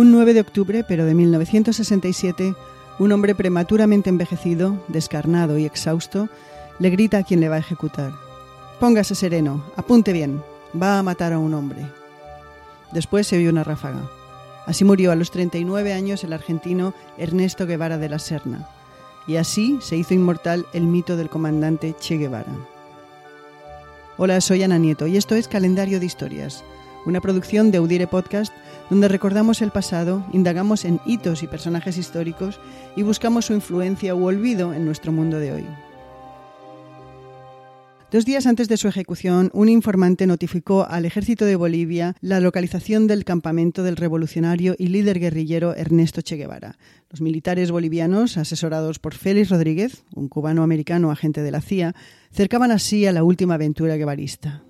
Un 9 de octubre, pero de 1967, un hombre prematuramente envejecido, descarnado y exhausto, le grita a quien le va a ejecutar. Póngase sereno, apunte bien, va a matar a un hombre. Después se oyó una ráfaga. Así murió a los 39 años el argentino Ernesto Guevara de la Serna. Y así se hizo inmortal el mito del comandante Che Guevara. Hola, soy Ana Nieto y esto es Calendario de Historias, una producción de Audire Podcast donde recordamos el pasado, indagamos en hitos y personajes históricos y buscamos su influencia u olvido en nuestro mundo de hoy. Dos días antes de su ejecución, un informante notificó al ejército de Bolivia la localización del campamento del revolucionario y líder guerrillero Ernesto Che Guevara. Los militares bolivianos, asesorados por Félix Rodríguez, un cubano-americano agente de la CIA, cercaban así a la última aventura guevarista.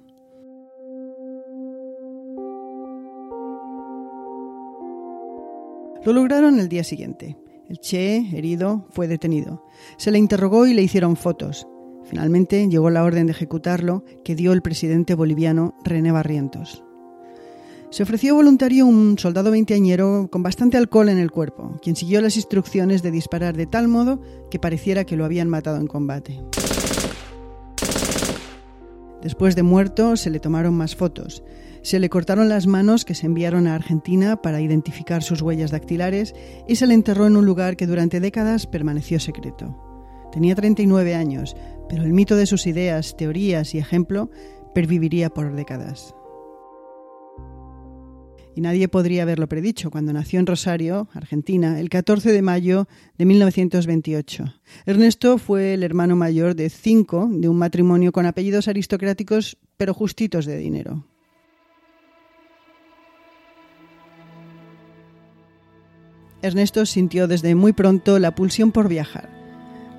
Lo lograron el día siguiente. El Che, herido, fue detenido. Se le interrogó y le hicieron fotos. Finalmente llegó la orden de ejecutarlo que dio el presidente boliviano René Barrientos. Se ofreció voluntario un soldado veinteañero con bastante alcohol en el cuerpo, quien siguió las instrucciones de disparar de tal modo que pareciera que lo habían matado en combate. Después de muerto, se le tomaron más fotos. Se le cortaron las manos que se enviaron a Argentina para identificar sus huellas dactilares y se le enterró en un lugar que durante décadas permaneció secreto. Tenía 39 años, pero el mito de sus ideas, teorías y ejemplo perviviría por décadas. Nadie podría haberlo predicho cuando nació en Rosario, Argentina, el 14 de mayo de 1928. Ernesto fue el hermano mayor de cinco de un matrimonio con apellidos aristocráticos pero justitos de dinero. Ernesto sintió desde muy pronto la pulsión por viajar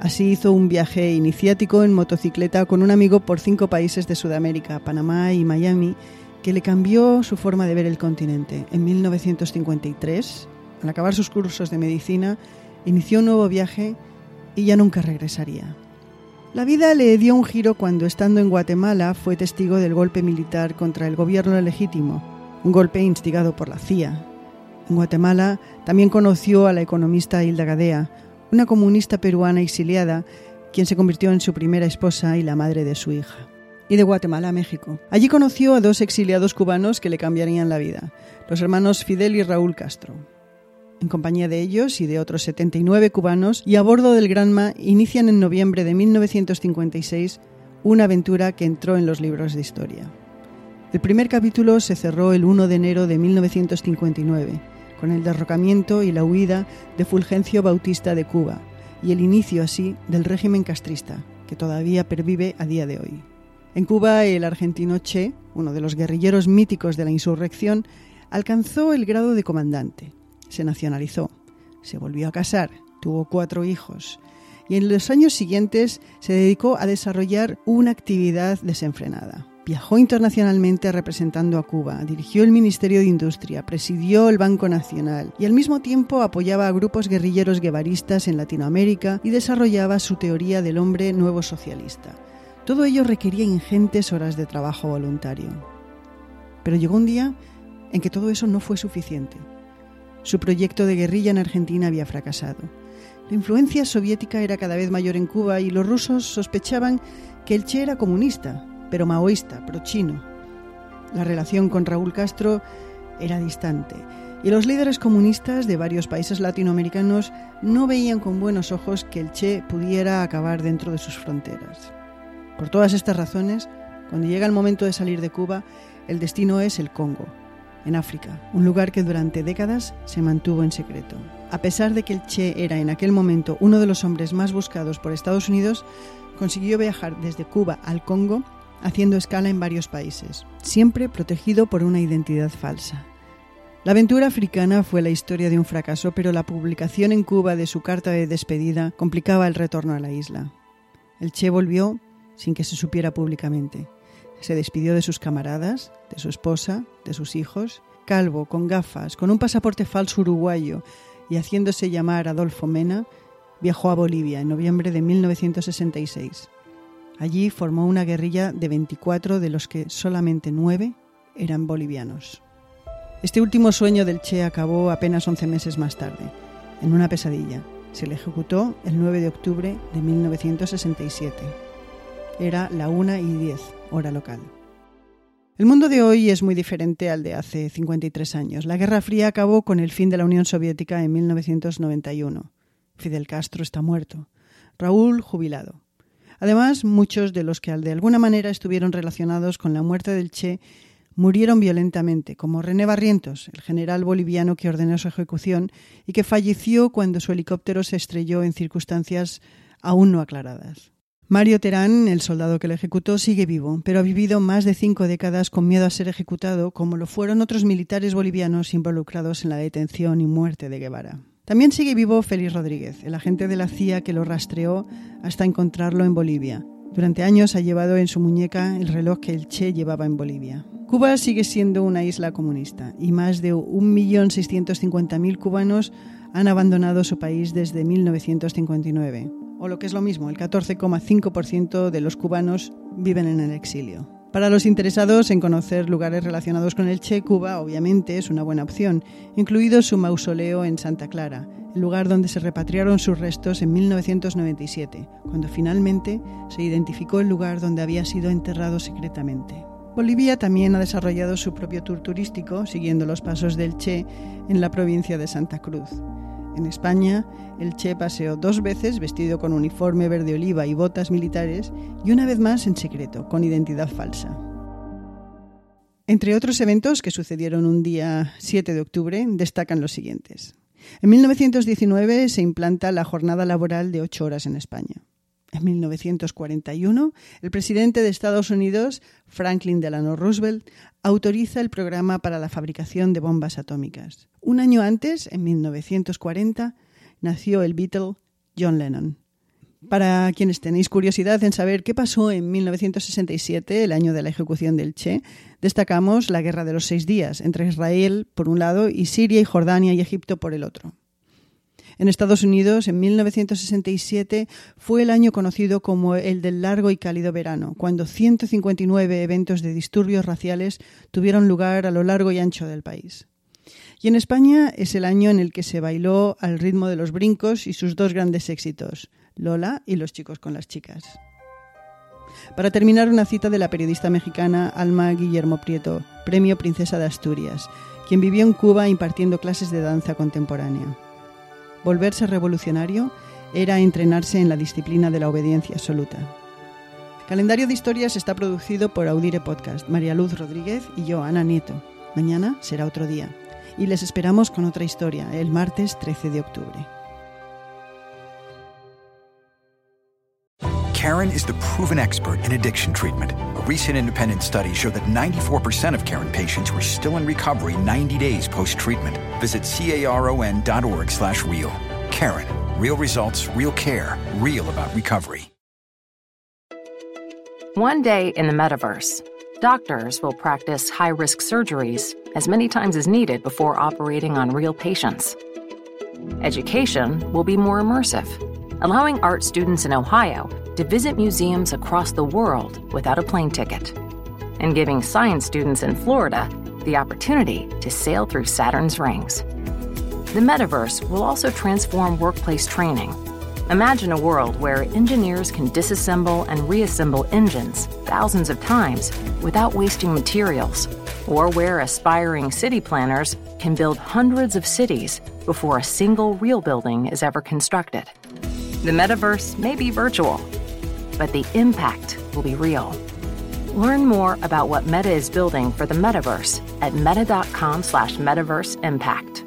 Así hizo un viaje iniciático en motocicleta con un amigo por cinco países de Sudamérica, Panamá y Miami, que le cambió su forma de ver el continente. En 1953, al acabar sus cursos de medicina, inició un nuevo viaje y ya nunca regresaría. La vida le dio un giro cuando, estando en Guatemala, fue testigo del golpe militar contra el gobierno legítimo, un golpe instigado por la CIA. En Guatemala también conoció a la economista Hilda Gadea, una comunista peruana exiliada, quien se convirtió en su primera esposa y la madre de su hija. Y de Guatemala a México. Allí conoció a dos exiliados cubanos que le cambiarían la vida, los hermanos Fidel y Raúl Castro. En compañía de ellos y de otros 79 cubanos y a bordo del Granma inician en noviembre de 1956 una aventura que entró en los libros de historia. El primer capítulo se cerró el 1 de enero de 1959 con el derrocamiento y la huida de Fulgencio Bautista de Cuba y el inicio así del régimen castrista, que todavía pervive a día de hoy. En Cuba, el argentino Che, uno de los guerrilleros míticos de la insurrección, alcanzó el grado de comandante. Se nacionalizó, se volvió a casar, tuvo cuatro hijos y en los años siguientes se dedicó a desarrollar una actividad desenfrenada. Viajó internacionalmente representando a Cuba, dirigió el Ministerio de Industria, presidió el Banco Nacional y al mismo tiempo apoyaba a grupos guerrilleros guevaristas en Latinoamérica y desarrollaba su teoría del hombre nuevo socialista. Todo ello requería ingentes horas de trabajo voluntario. Pero llegó un día en que todo eso no fue suficiente. Su proyecto de guerrilla en Argentina había fracasado. La influencia soviética era cada vez mayor en Cuba y los rusos sospechaban que el Che era comunista pero maoísta, pro-chino. La relación con Raúl Castro era distante y los líderes comunistas de varios países latinoamericanos no veían con buenos ojos que el Che pudiera acabar dentro de sus fronteras. Por todas estas razones, cuando llega el momento de salir de Cuba, el destino es el Congo, en África, un lugar que durante décadas se mantuvo en secreto. A pesar de que el Che era en aquel momento uno de los hombres más buscados por Estados Unidos, consiguió viajar desde Cuba al Congo haciendo escala en varios países, siempre protegido por una identidad falsa. La aventura africana fue la historia de un fracaso, pero la publicación en Cuba de su carta de despedida complicaba el retorno a la isla. El Che volvió sin que se supiera públicamente. Se despidió de sus camaradas, de su esposa, de sus hijos, calvo, con gafas, con un pasaporte falso uruguayo y haciéndose llamar Adolfo Mena, viajó a Bolivia en noviembre de 1966. Allí formó una guerrilla de 24 de los que solamente 9 eran bolivianos. Este último sueño del Che acabó apenas 11 meses más tarde, en una pesadilla. Se le ejecutó el 9 de octubre de 1967. Era la 1 y 10, hora local. El mundo de hoy es muy diferente al de hace 53 años. La Guerra Fría acabó con el fin de la Unión Soviética en 1991. Fidel Castro está muerto. Raúl jubilado. Además, muchos de los que de alguna manera estuvieron relacionados con la muerte del Che murieron violentamente, como René Barrientos, el general boliviano que ordenó su ejecución y que falleció cuando su helicóptero se estrelló en circunstancias aún no aclaradas. Mario Terán, el soldado que lo ejecutó, sigue vivo, pero ha vivido más de cinco décadas con miedo a ser ejecutado, como lo fueron otros militares bolivianos involucrados en la detención y muerte de Guevara. También sigue vivo Félix Rodríguez, el agente de la CIA que lo rastreó hasta encontrarlo en Bolivia. Durante años ha llevado en su muñeca el reloj que el Che llevaba en Bolivia. Cuba sigue siendo una isla comunista y más de 1.650.000 cubanos han abandonado su país desde 1959 o lo que es lo mismo, el 14,5% de los cubanos viven en el exilio. Para los interesados en conocer lugares relacionados con el Che, Cuba obviamente es una buena opción, incluido su mausoleo en Santa Clara, el lugar donde se repatriaron sus restos en 1997, cuando finalmente se identificó el lugar donde había sido enterrado secretamente. Bolivia también ha desarrollado su propio tour turístico, siguiendo los pasos del Che en la provincia de Santa Cruz. En España, el Che paseó dos veces vestido con uniforme verde oliva y botas militares y una vez más en secreto, con identidad falsa. Entre otros eventos que sucedieron un día 7 de octubre, destacan los siguientes. En 1919 se implanta la jornada laboral de ocho horas en España. En 1941, el presidente de Estados Unidos, Franklin Delano Roosevelt, autoriza el programa para la fabricación de bombas atómicas. Un año antes, en 1940, nació el Beatle John Lennon. Para quienes tenéis curiosidad en saber qué pasó en 1967, el año de la ejecución del Che, destacamos la Guerra de los Seis Días entre Israel por un lado y Siria y Jordania y Egipto por el otro. En Estados Unidos, en 1967, fue el año conocido como el del largo y cálido verano, cuando 159 eventos de disturbios raciales tuvieron lugar a lo largo y ancho del país. Y en España es el año en el que se bailó al ritmo de los brincos y sus dos grandes éxitos, Lola y Los chicos con las chicas. Para terminar, una cita de la periodista mexicana Alma Guillermo Prieto, Premio Princesa de Asturias, quien vivió en Cuba impartiendo clases de danza contemporánea. Volverse revolucionario era entrenarse en la disciplina de la obediencia absoluta. Calendario de Historias está producido por Audire Podcast, María Luz Rodríguez y yo, Ana Nieto. Mañana será otro día. Y les esperamos con otra historia, el martes 13 de octubre. Karen is the proven expert in addiction treatment. A recent independent study showed that 94% of Karen patients were still in recovery 90 days post-treatment. Visit caron.org slash real. Karen. Real results, real care, real about recovery. One day in the metaverse, doctors will practice high-risk surgeries as many times as needed before operating on real patients. Education will be more immersive, allowing art students in Ohio to visit museums across the world without a plane ticket, and giving science students in Florida the opportunity to sail through Saturn's rings. The metaverse will also transform workplace training. Imagine a world where engineers can disassemble and reassemble engines thousands of times without wasting materials, or where aspiring city planners can build hundreds of cities before a single real building is ever constructed. The metaverse may be virtual, but the impact will be real. Learn more about what Meta is building for the metaverse at meta.com slash metaverse impact.